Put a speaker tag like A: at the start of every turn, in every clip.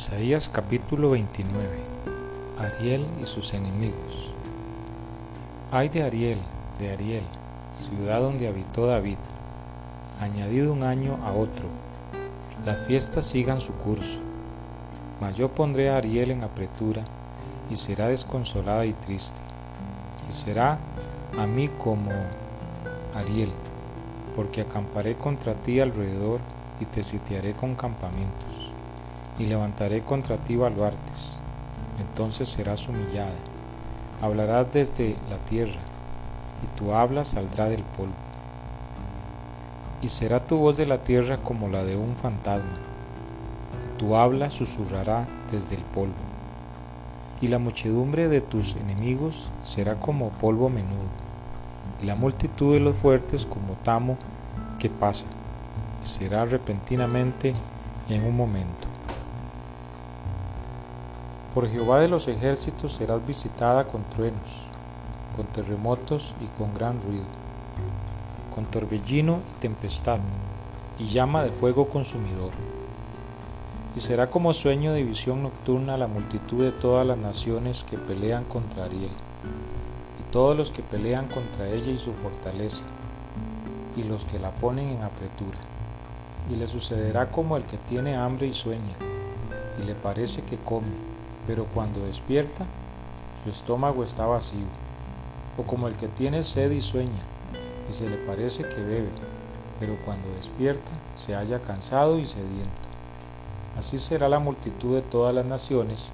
A: Isaías capítulo 29 Ariel y sus enemigos. Ay de Ariel, de Ariel, ciudad donde habitó David, añadido un año a otro, las fiestas sigan su curso, mas yo pondré a Ariel en apretura, y será desconsolada y triste, y será a mí como Ariel, porque acamparé contra ti alrededor y te sitiaré con campamentos y levantaré contra ti baluartes. Entonces serás humillada. Hablarás desde la tierra, y tu habla saldrá del polvo. Y será tu voz de la tierra como la de un fantasma. Tu habla susurrará desde el polvo. Y la muchedumbre de tus enemigos será como polvo menudo, y la multitud de los fuertes como tamo que pasa, será repentinamente en un momento. Por Jehová de los ejércitos serás visitada con truenos, con terremotos y con gran ruido, con torbellino y tempestad, y llama de fuego consumidor. Y será como sueño de visión nocturna la multitud de todas las naciones que pelean contra Ariel, y todos los que pelean contra ella y su fortaleza, y los que la ponen en apretura. Y le sucederá como el que tiene hambre y sueña, y le parece que come pero cuando despierta, su estómago está vacío, o como el que tiene sed y sueña, y se le parece que bebe, pero cuando despierta se halla cansado y sediento. Así será la multitud de todas las naciones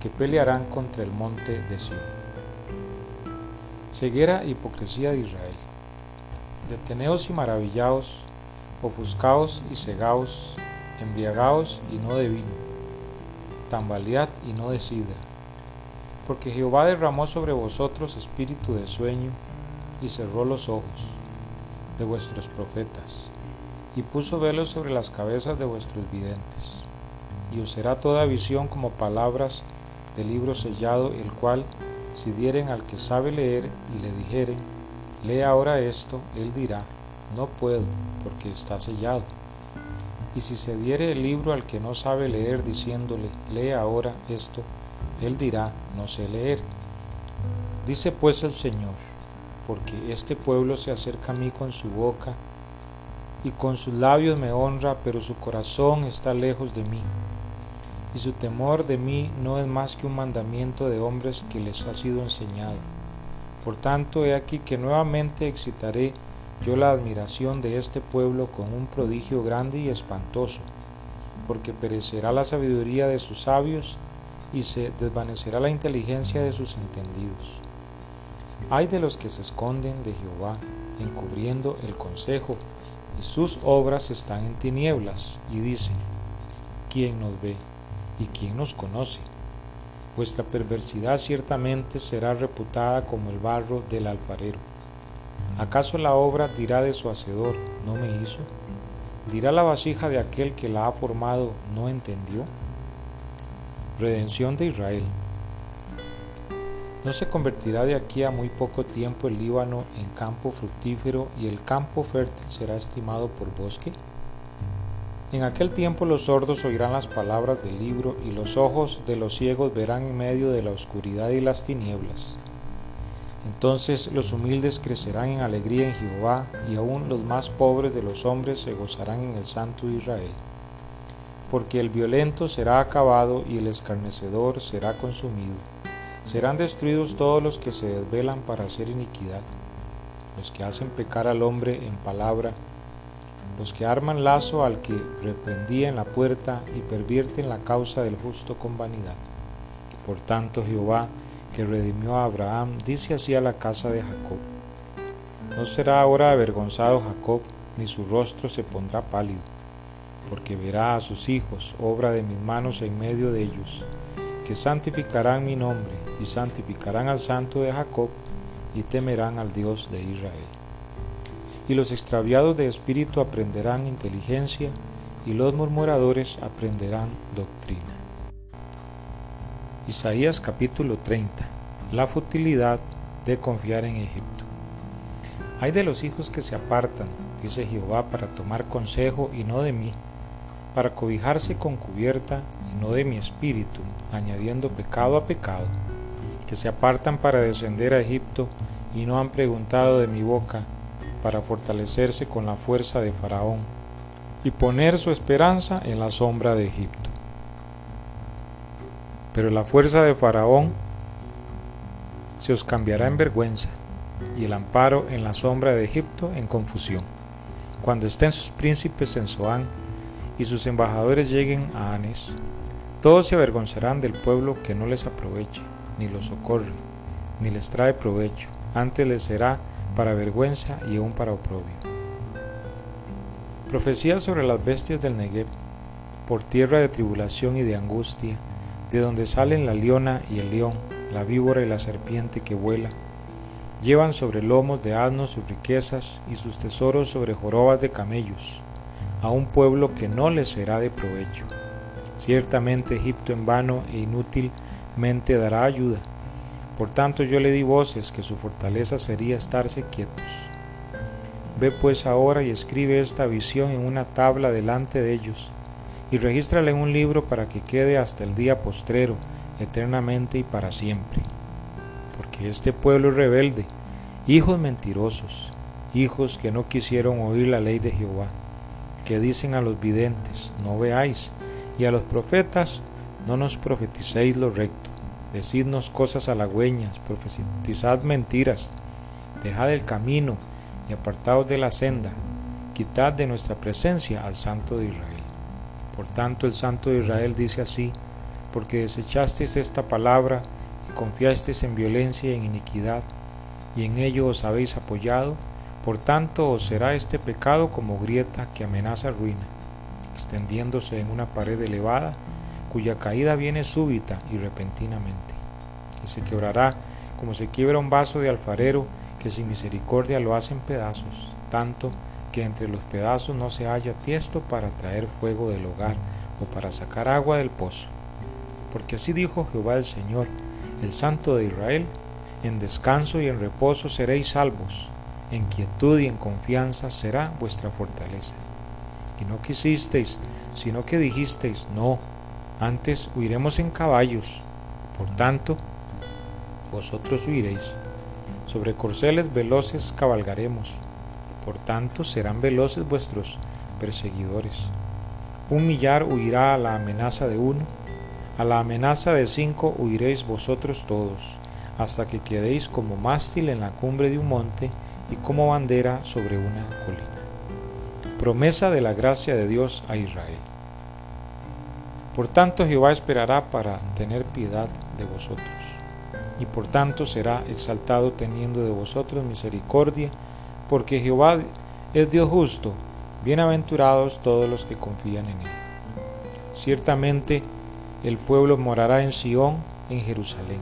A: que pelearán contra el monte de Sion. Ceguera e hipocresía de Israel. Deteneos y maravillaos, ofuscaos y cegaos, embriagaos y no de vino tambalead y no de. Porque Jehová derramó sobre vosotros espíritu de sueño y cerró los ojos de vuestros profetas y puso velos sobre las cabezas de vuestros videntes. Y os será toda visión como palabras del libro sellado, el cual, si dieren al que sabe leer y le dijeren, lee ahora esto, él dirá, no puedo, porque está sellado y si se diere el libro al que no sabe leer diciéndole, lee ahora esto, él dirá, no sé leer. Dice pues el Señor, porque este pueblo se acerca a mí con su boca y con sus labios me honra, pero su corazón está lejos de mí. Y su temor de mí no es más que un mandamiento de hombres que les ha sido enseñado. Por tanto, he aquí que nuevamente excitaré yo la admiración de este pueblo con un prodigio grande y espantoso, porque perecerá la sabiduría de sus sabios y se desvanecerá la inteligencia de sus entendidos. Hay de los que se esconden de Jehová, encubriendo el consejo, y sus obras están en tinieblas, y dicen, ¿quién nos ve y quién nos conoce? Vuestra perversidad ciertamente será reputada como el barro del alfarero ¿Acaso la obra dirá de su hacedor, no me hizo? ¿Dirá la vasija de aquel que la ha formado, no entendió? Redención de Israel. ¿No se convertirá de aquí a muy poco tiempo el Líbano en campo fructífero y el campo fértil será estimado por bosque? En aquel tiempo los sordos oirán las palabras del libro y los ojos de los ciegos verán en medio de la oscuridad y las tinieblas. Entonces los humildes crecerán en alegría en Jehová, y aún los más pobres de los hombres se gozarán en el Santo Israel. Porque el violento será acabado y el escarnecedor será consumido. Serán destruidos todos los que se desvelan para hacer iniquidad, los que hacen pecar al hombre en palabra, los que arman lazo al que reprendía en la puerta y pervierten la causa del justo con vanidad. Por tanto Jehová que redimió a Abraham, dice así a la casa de Jacob. No será ahora avergonzado Jacob, ni su rostro se pondrá pálido, porque verá a sus hijos, obra de mis manos en medio de ellos, que santificarán mi nombre, y santificarán al santo de Jacob, y temerán al Dios de Israel. Y los extraviados de espíritu aprenderán inteligencia, y los murmuradores aprenderán doctrina. Isaías capítulo 30. La futilidad de confiar en Egipto. Hay de los hijos que se apartan, dice Jehová, para tomar consejo y no de mí, para cobijarse con cubierta y no de mi espíritu, añadiendo pecado a pecado, que se apartan para descender a Egipto y no han preguntado de mi boca para fortalecerse con la fuerza de Faraón y poner su esperanza en la sombra de Egipto. Pero la fuerza de Faraón se os cambiará en vergüenza y el amparo en la sombra de Egipto en confusión. Cuando estén sus príncipes en Zoán y sus embajadores lleguen a Anes, todos se avergonzarán del pueblo que no les aproveche, ni los socorre, ni les trae provecho, antes les será para vergüenza y aún para oprobio. Profecía sobre las bestias del Negev, por tierra de tribulación y de angustia, de donde salen la leona y el león, la víbora y la serpiente que vuela, Llevan sobre lomos de asnos sus riquezas y sus tesoros sobre jorobas de camellos, a un pueblo que no les será de provecho. Ciertamente Egipto en vano e inútilmente dará ayuda. Por tanto yo le di voces que su fortaleza sería estarse quietos. Ve pues ahora y escribe esta visión en una tabla delante de ellos, y regístrala un libro para que quede hasta el día postrero, eternamente y para siempre porque este pueblo es rebelde, hijos mentirosos, hijos que no quisieron oír la ley de Jehová, que dicen a los videntes, no veáis, y a los profetas, no nos profeticéis lo recto, decidnos cosas halagüeñas, profetizad mentiras, dejad el camino y apartaos de la senda, quitad de nuestra presencia al Santo de Israel. Por tanto el Santo de Israel dice así, porque desechasteis esta palabra, confiasteis en violencia y en iniquidad, y en ello os habéis apoyado, por tanto os será este pecado como grieta que amenaza ruina, extendiéndose en una pared elevada, cuya caída viene súbita y repentinamente, y se quebrará como se quiebra un vaso de alfarero que sin misericordia lo hace en pedazos, tanto que entre los pedazos no se haya tiesto para traer fuego del hogar o para sacar agua del pozo. Porque así dijo Jehová el Señor, el Santo de Israel, en descanso y en reposo seréis salvos, en quietud y en confianza será vuestra fortaleza. Y no quisisteis, sino que dijisteis, no, antes huiremos en caballos, por tanto, vosotros huiréis. Sobre corceles veloces cabalgaremos, por tanto serán veloces vuestros perseguidores. Un millar huirá a la amenaza de uno, a la amenaza de cinco huiréis vosotros todos, hasta que quedéis como mástil en la cumbre de un monte y como bandera sobre una colina. Promesa de la gracia de Dios a Israel. Por tanto Jehová esperará para tener piedad de vosotros, y por tanto será exaltado teniendo de vosotros misericordia, porque Jehová es Dios justo, bienaventurados todos los que confían en él. Ciertamente el pueblo morará en Sión, en Jerusalén.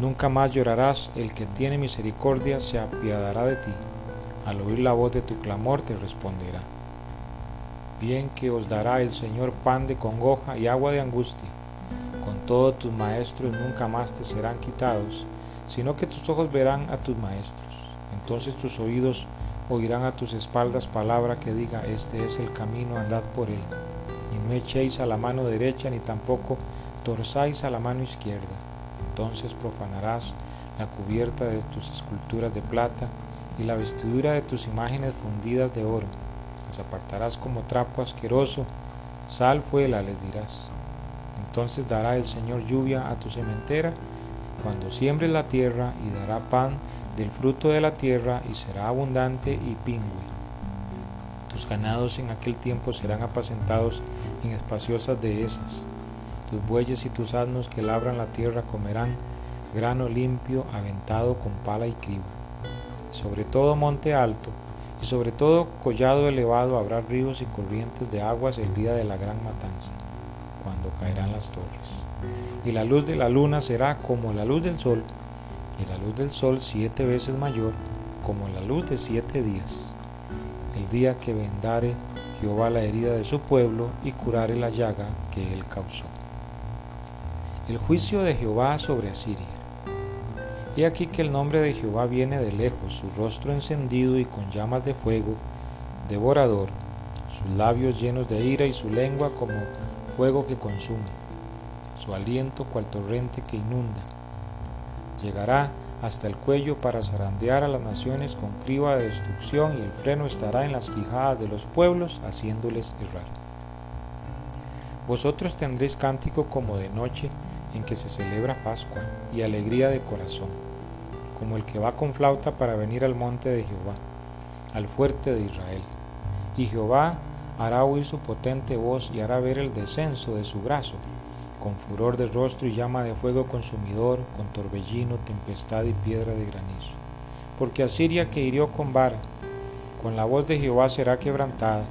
A: Nunca más llorarás, el que tiene misericordia se apiadará de ti. Al oír la voz de tu clamor te responderá. Bien que os dará el Señor pan de congoja y agua de angustia. Con todos tus maestros nunca más te serán quitados, sino que tus ojos verán a tus maestros. Entonces tus oídos oirán a tus espaldas palabra que diga, este es el camino, andad por él no echéis a la mano derecha ni tampoco torzáis a la mano izquierda. Entonces profanarás la cubierta de tus esculturas de plata y la vestidura de tus imágenes fundidas de oro. Las apartarás como trapo asqueroso, sal fuela, les dirás. Entonces dará el Señor lluvia a tu sementera cuando siembres la tierra y dará pan del fruto de la tierra y será abundante y pingüe. Tus ganados en aquel tiempo serán apacentados en espaciosas dehesas. Tus bueyes y tus asnos que labran la tierra comerán grano limpio aventado con pala y criba. Sobre todo monte alto y sobre todo collado elevado habrá ríos y corrientes de aguas el día de la gran matanza, cuando caerán las torres. Y la luz de la luna será como la luz del sol, y la luz del sol siete veces mayor como la luz de siete días el día que vendare Jehová la herida de su pueblo y curare la llaga que él causó. El juicio de Jehová sobre Asiria. He aquí que el nombre de Jehová viene de lejos, su rostro encendido y con llamas de fuego, devorador, sus labios llenos de ira y su lengua como fuego que consume, su aliento cual torrente que inunda. Llegará hasta el cuello para zarandear a las naciones con criba de destrucción y el freno estará en las quijadas de los pueblos haciéndoles errar. Vosotros tendréis cántico como de noche en que se celebra Pascua y alegría de corazón, como el que va con flauta para venir al monte de Jehová, al fuerte de Israel. Y Jehová hará oír su potente voz y hará ver el descenso de su brazo con furor de rostro y llama de fuego consumidor, con torbellino, tempestad y piedra de granizo. Porque Asiria que hirió con vara, con la voz de Jehová será quebrantada,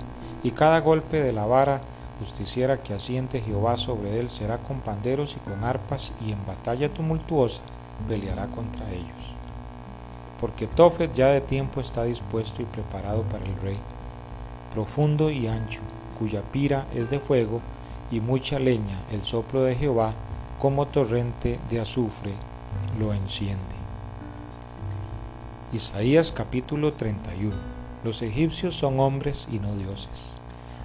A: y cada golpe de la vara justiciera que asiente Jehová sobre él será con panderos y con arpas, y en batalla tumultuosa peleará contra ellos. Porque Tofet ya de tiempo está dispuesto y preparado para el rey, profundo y ancho, cuya pira es de fuego, y mucha leña, el soplo de Jehová, como torrente de azufre, lo enciende. Isaías capítulo 31. Los egipcios son hombres y no dioses.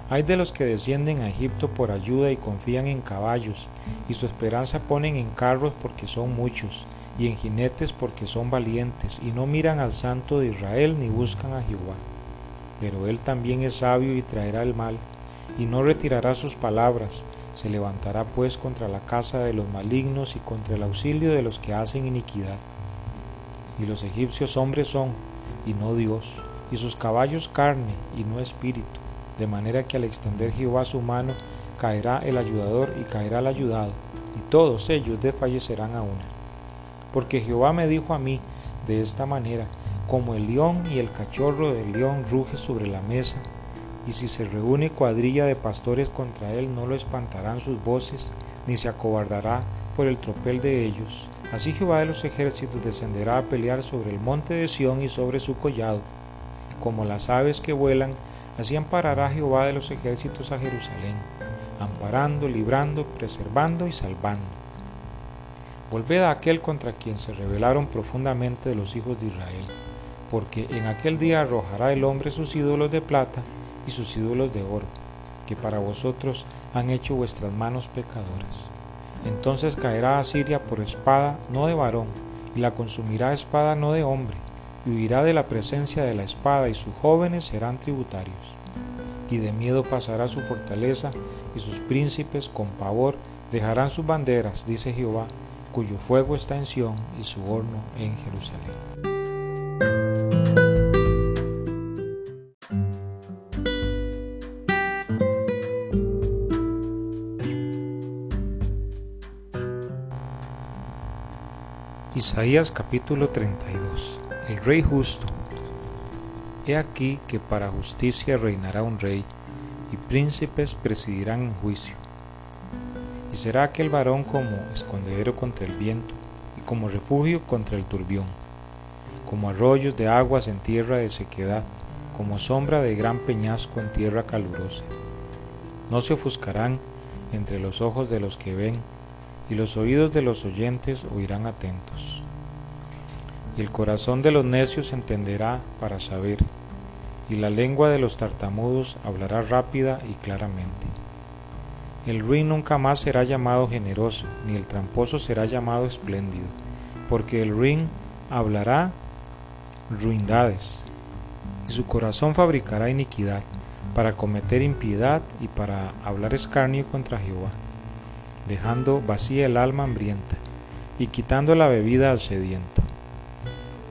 A: Hay de los que descienden a Egipto por ayuda y confían en caballos, y su esperanza ponen en carros porque son muchos, y en jinetes porque son valientes, y no miran al santo de Israel ni buscan a Jehová. Pero él también es sabio y traerá el mal, y no retirará sus palabras. Se levantará pues contra la casa de los malignos y contra el auxilio de los que hacen iniquidad. Y los egipcios hombres son, y no Dios, y sus caballos carne, y no espíritu, de manera que al extender Jehová su mano, caerá el ayudador y caerá el ayudado, y todos ellos desfallecerán a una. Porque Jehová me dijo a mí de esta manera, como el león y el cachorro del león ruge sobre la mesa, y si se reúne cuadrilla de pastores contra él, no lo espantarán sus voces, ni se acobardará por el tropel de ellos. Así Jehová de los ejércitos descenderá a pelear sobre el monte de Sión y sobre su collado. Como las aves que vuelan, así amparará Jehová de los ejércitos a Jerusalén, amparando, librando, preservando y salvando. Volved a aquel contra quien se rebelaron profundamente de los hijos de Israel, porque en aquel día arrojará el hombre sus ídolos de plata, y sus ídolos de oro, que para vosotros han hecho vuestras manos pecadoras. Entonces caerá Asiria por espada, no de varón, y la consumirá espada, no de hombre, y huirá de la presencia de la espada, y sus jóvenes serán tributarios. Y de miedo pasará su fortaleza, y sus príncipes con pavor dejarán sus banderas, dice Jehová, cuyo fuego está en Sión y su horno en Jerusalén. Isaías capítulo 32 El Rey justo He aquí que para justicia reinará un rey, y príncipes presidirán en juicio. Y será aquel varón como escondedero contra el viento, y como refugio contra el turbión, como arroyos de aguas en tierra de sequedad, como sombra de gran peñasco en tierra calurosa. No se ofuscarán entre los ojos de los que ven, y los oídos de los oyentes oirán atentos. Y el corazón de los necios entenderá para saber, y la lengua de los tartamudos hablará rápida y claramente. El ruin nunca más será llamado generoso, ni el tramposo será llamado espléndido, porque el ruin hablará ruindades, y su corazón fabricará iniquidad, para cometer impiedad y para hablar escarnio contra Jehová dejando vacía el alma hambrienta y quitando la bebida al sediento.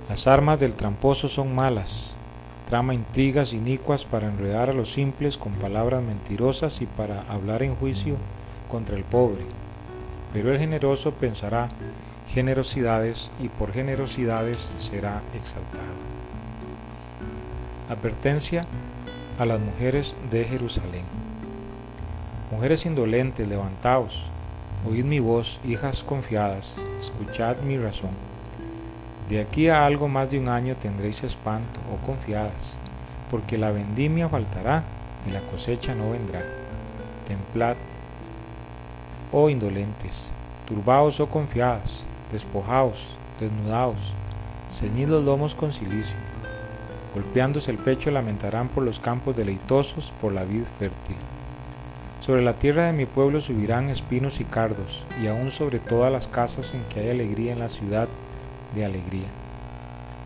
A: Las armas del tramposo son malas, trama intrigas inicuas para enredar a los simples con palabras mentirosas y para hablar en juicio contra el pobre. Pero el generoso pensará generosidades y por generosidades será exaltado. Advertencia a las mujeres de Jerusalén. Mujeres indolentes, levantaos, Oíd mi voz, hijas confiadas, escuchad mi razón. De aquí a algo más de un año tendréis espanto, oh confiadas, porque la vendimia faltará y la cosecha no vendrá. Templad, oh indolentes, turbaos, oh confiadas, despojaos, desnudaos, ceñid los lomos con silicio. Golpeándose el pecho lamentarán por los campos deleitosos, por la vid fértil. Sobre la tierra de mi pueblo subirán espinos y cardos, y aún sobre todas las casas en que hay alegría en la ciudad de alegría.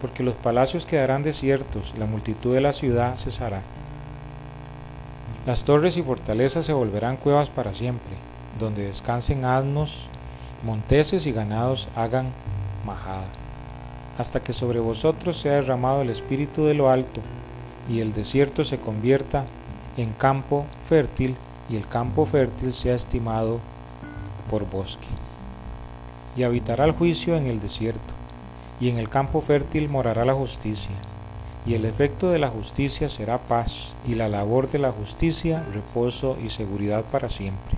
A: Porque los palacios quedarán desiertos, la multitud de la ciudad cesará. Las torres y fortalezas se volverán cuevas para siempre, donde descansen asnos, monteses y ganados hagan majada, hasta que sobre vosotros sea derramado el espíritu de lo alto, y el desierto se convierta en campo fértil y el campo fértil sea estimado por bosque. Y habitará el juicio en el desierto, y en el campo fértil morará la justicia, y el efecto de la justicia será paz, y la labor de la justicia reposo y seguridad para siempre.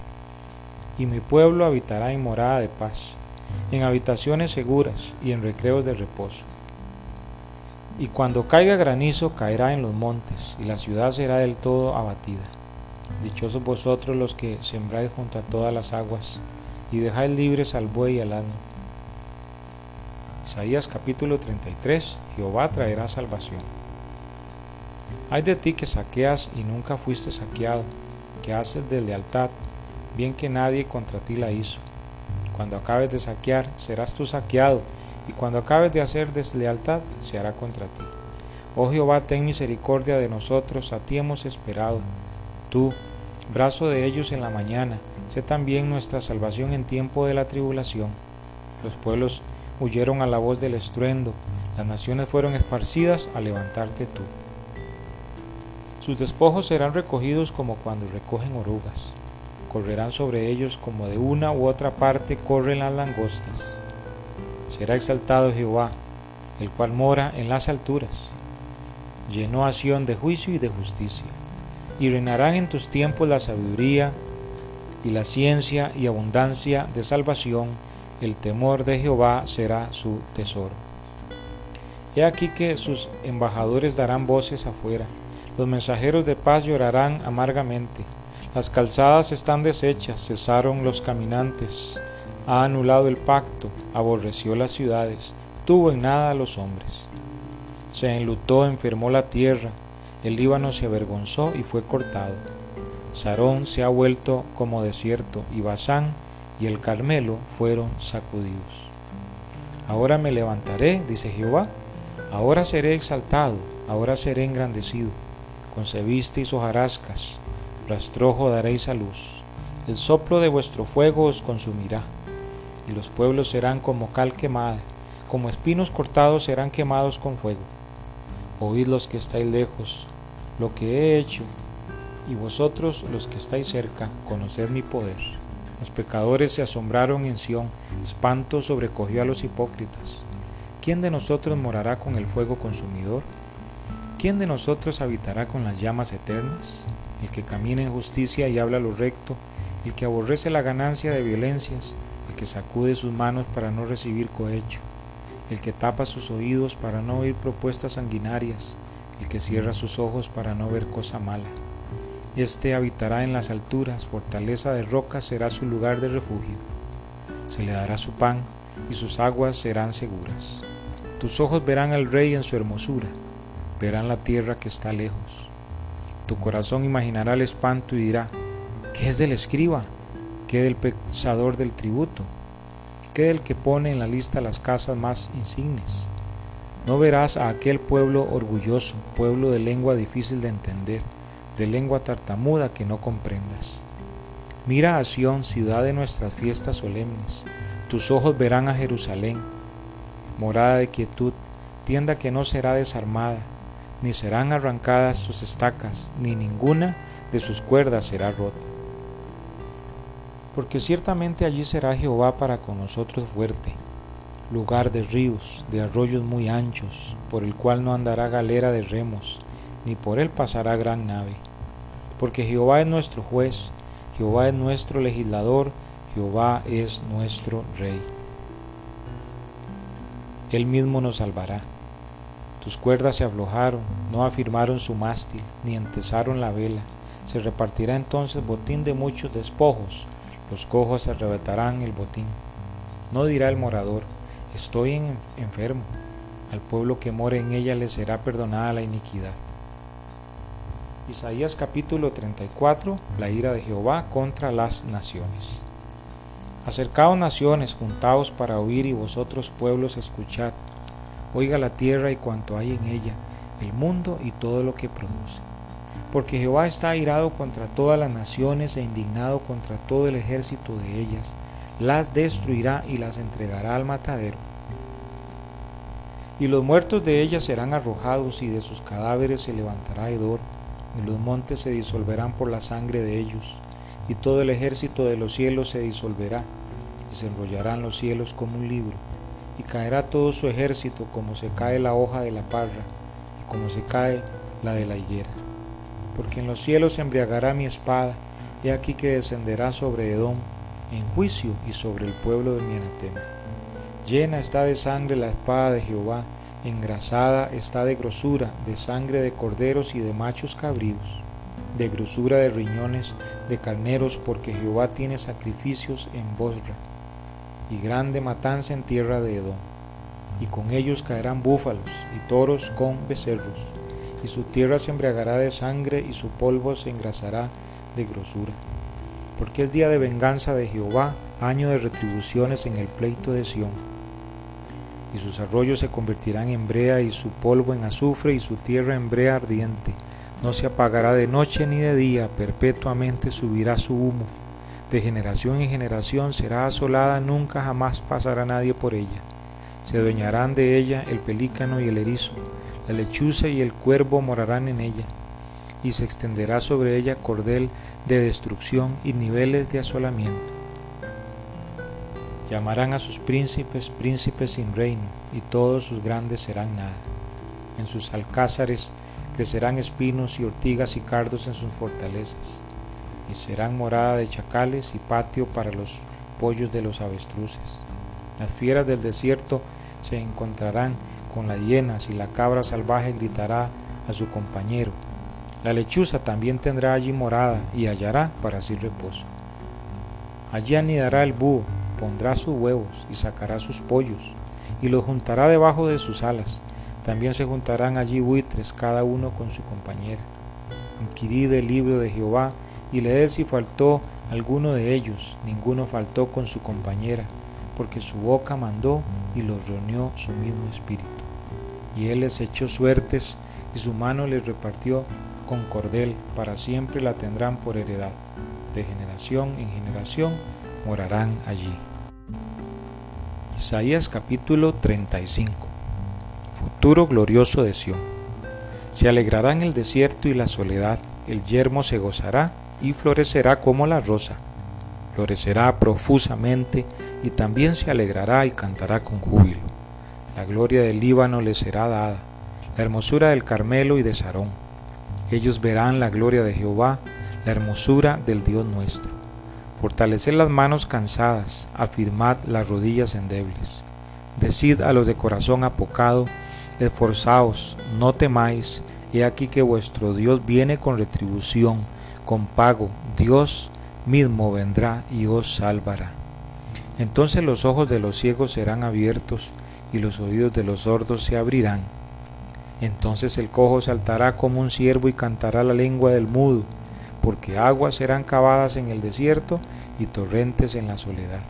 A: Y mi pueblo habitará en morada de paz, en habitaciones seguras y en recreos de reposo. Y cuando caiga granizo caerá en los montes, y la ciudad será del todo abatida Dichosos vosotros los que sembráis junto a todas las aguas y dejáis libres al buey y al asno. Isaías capítulo 33 Jehová traerá salvación. Hay de ti que saqueas y nunca fuiste saqueado, que haces deslealtad, bien que nadie contra ti la hizo. Cuando acabes de saquear, serás tú saqueado, y cuando acabes de hacer deslealtad, se hará contra ti. Oh Jehová, ten misericordia de nosotros, a ti hemos esperado. Tú, brazo de ellos en la mañana, sé también nuestra salvación en tiempo de la tribulación. Los pueblos huyeron a la voz del estruendo, las naciones fueron esparcidas a levantarte tú. Sus despojos serán recogidos como cuando recogen orugas, correrán sobre ellos como de una u otra parte corren las langostas. Será exaltado Jehová, el cual mora en las alturas, llenó a de juicio y de justicia y reinarán en tus tiempos la sabiduría y la ciencia y abundancia de salvación, el temor de Jehová será su tesoro. He aquí que sus embajadores darán voces afuera, los mensajeros de paz llorarán amargamente, las calzadas están deshechas, cesaron los caminantes, ha anulado el pacto, aborreció las ciudades, tuvo en nada a los hombres. Se enlutó, enfermó la tierra, el Líbano se avergonzó y fue cortado. Sarón se ha vuelto como desierto y Basán y el Carmelo fueron sacudidos. Ahora me levantaré, dice Jehová, ahora seré exaltado, ahora seré engrandecido. Concebisteis hojarascas, rastrojo daréis a luz. El soplo de vuestro fuego os consumirá, y los pueblos serán como cal quemada, como espinos cortados serán quemados con fuego. Oíd los que estáis lejos, lo que he hecho, y vosotros los que estáis cerca, conocer mi poder. Los pecadores se asombraron en Sión, espanto sobrecogió a los hipócritas. ¿Quién de nosotros morará con el fuego consumidor? ¿Quién de nosotros habitará con las llamas eternas? El que camina en justicia y habla lo recto, el que aborrece la ganancia de violencias, el que sacude sus manos para no recibir cohecho, el que tapa sus oídos para no oír propuestas sanguinarias, el que cierra sus ojos para no ver cosa mala. Este habitará en las alturas, fortaleza de roca será su lugar de refugio. Se le dará su pan y sus aguas serán seguras. Tus ojos verán al rey en su hermosura, verán la tierra que está lejos. Tu corazón imaginará el espanto y dirá, ¿qué es del escriba? ¿Qué del pensador del tributo? ¿Qué del que pone en la lista las casas más insignes? No verás a aquel pueblo orgulloso, pueblo de lengua difícil de entender, de lengua tartamuda que no comprendas. Mira a Sión, ciudad de nuestras fiestas solemnes. Tus ojos verán a Jerusalén, morada de quietud, tienda que no será desarmada, ni serán arrancadas sus estacas, ni ninguna de sus cuerdas será rota. Porque ciertamente allí será Jehová para con nosotros fuerte lugar de ríos, de arroyos muy anchos, por el cual no andará galera de remos, ni por él pasará gran nave. Porque Jehová es nuestro juez, Jehová es nuestro legislador, Jehová es nuestro rey. Él mismo nos salvará. Tus cuerdas se aflojaron, no afirmaron su mástil, ni entesaron la vela. Se repartirá entonces botín de muchos despojos, los cojos arrebatarán el botín. No dirá el morador, estoy enfermo, al pueblo que more en ella le será perdonada la iniquidad. Isaías capítulo 34, la ira de Jehová contra las naciones. Acercaos naciones, juntaos para oír y vosotros pueblos escuchad. Oiga la tierra y cuanto hay en ella, el mundo y todo lo que produce. Porque Jehová está airado contra todas las naciones e indignado contra todo el ejército de ellas. Las destruirá y las entregará al matadero. Y los muertos de ellas serán arrojados y de sus cadáveres se levantará hedor y los montes se disolverán por la sangre de ellos, y todo el ejército de los cielos se disolverá, y se enrollarán los cielos como un libro, y caerá todo su ejército como se cae la hoja de la parra, y como se cae la de la higuera. Porque en los cielos se embriagará mi espada, he aquí que descenderá sobre Edom, en juicio y sobre el pueblo de mi anatema. Llena está de sangre la espada de Jehová, engrasada está de grosura, de sangre de corderos y de machos cabríos, de grosura de riñones de carneros, porque Jehová tiene sacrificios en Bosra, y grande matanza en tierra de Edom. Y con ellos caerán búfalos y toros con becerros, y su tierra se embriagará de sangre y su polvo se engrasará de grosura. Porque es día de venganza de Jehová, año de retribuciones en el pleito de Sión y sus arroyos se convertirán en brea y su polvo en azufre y su tierra en brea ardiente. No se apagará de noche ni de día, perpetuamente subirá su humo. De generación en generación será asolada, nunca jamás pasará nadie por ella. Se adueñarán de ella el pelícano y el erizo, la lechuza y el cuervo morarán en ella, y se extenderá sobre ella cordel de destrucción y niveles de asolamiento. Llamarán a sus príncipes príncipes sin reino, y todos sus grandes serán nada. En sus alcázares crecerán espinos y ortigas y cardos en sus fortalezas, y serán morada de chacales y patio para los pollos de los avestruces. Las fieras del desierto se encontrarán con las hienas y la cabra salvaje gritará a su compañero. La lechuza también tendrá allí morada y hallará para sí reposo. Allí anidará el búho pondrá sus huevos y sacará sus pollos, y los juntará debajo de sus alas. También se juntarán allí buitres, cada uno con su compañera. Inquirí del libro de Jehová, y leed si faltó alguno de ellos, ninguno faltó con su compañera, porque su boca mandó y los reunió su mismo espíritu. Y él les echó suertes, y su mano les repartió con cordel, para siempre la tendrán por heredad, de generación en generación morarán allí. Isaías capítulo 35 Futuro glorioso de Sión. Se alegrará en el desierto y la soledad, el yermo se gozará y florecerá como la rosa. Florecerá profusamente y también se alegrará y cantará con júbilo. La gloria del Líbano le será dada, la hermosura del Carmelo y de Sarón. Ellos verán la gloria de Jehová, la hermosura del Dios nuestro. Fortaleced las manos cansadas, afirmad las rodillas endebles. Decid a los de corazón apocado, esforzaos, no temáis, he aquí que vuestro Dios viene con retribución, con pago, Dios mismo vendrá y os salvará. Entonces los ojos de los ciegos serán abiertos y los oídos de los sordos se abrirán. Entonces el cojo saltará como un ciervo y cantará la lengua del mudo porque aguas serán cavadas en el desierto y torrentes en la soledad.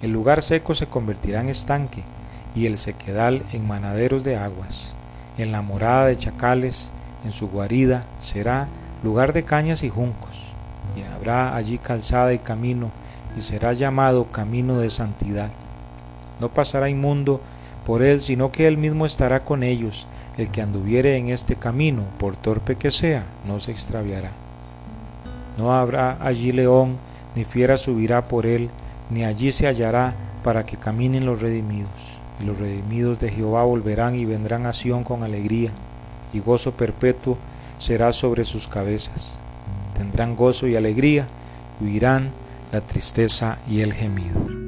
A: El lugar seco se convertirá en estanque y el sequedal en manaderos de aguas. En la morada de chacales, en su guarida, será lugar de cañas y juncos, y habrá allí calzada y camino, y será llamado camino de santidad. No pasará inmundo por él, sino que él mismo estará con ellos. El que anduviere en este camino, por torpe que sea, no se extraviará. No habrá allí león, ni fiera subirá por él, ni allí se hallará para que caminen los redimidos. Y los redimidos de Jehová volverán y vendrán a Sión con alegría, y gozo perpetuo será sobre sus cabezas. Tendrán gozo y alegría, y huirán la tristeza y el gemido.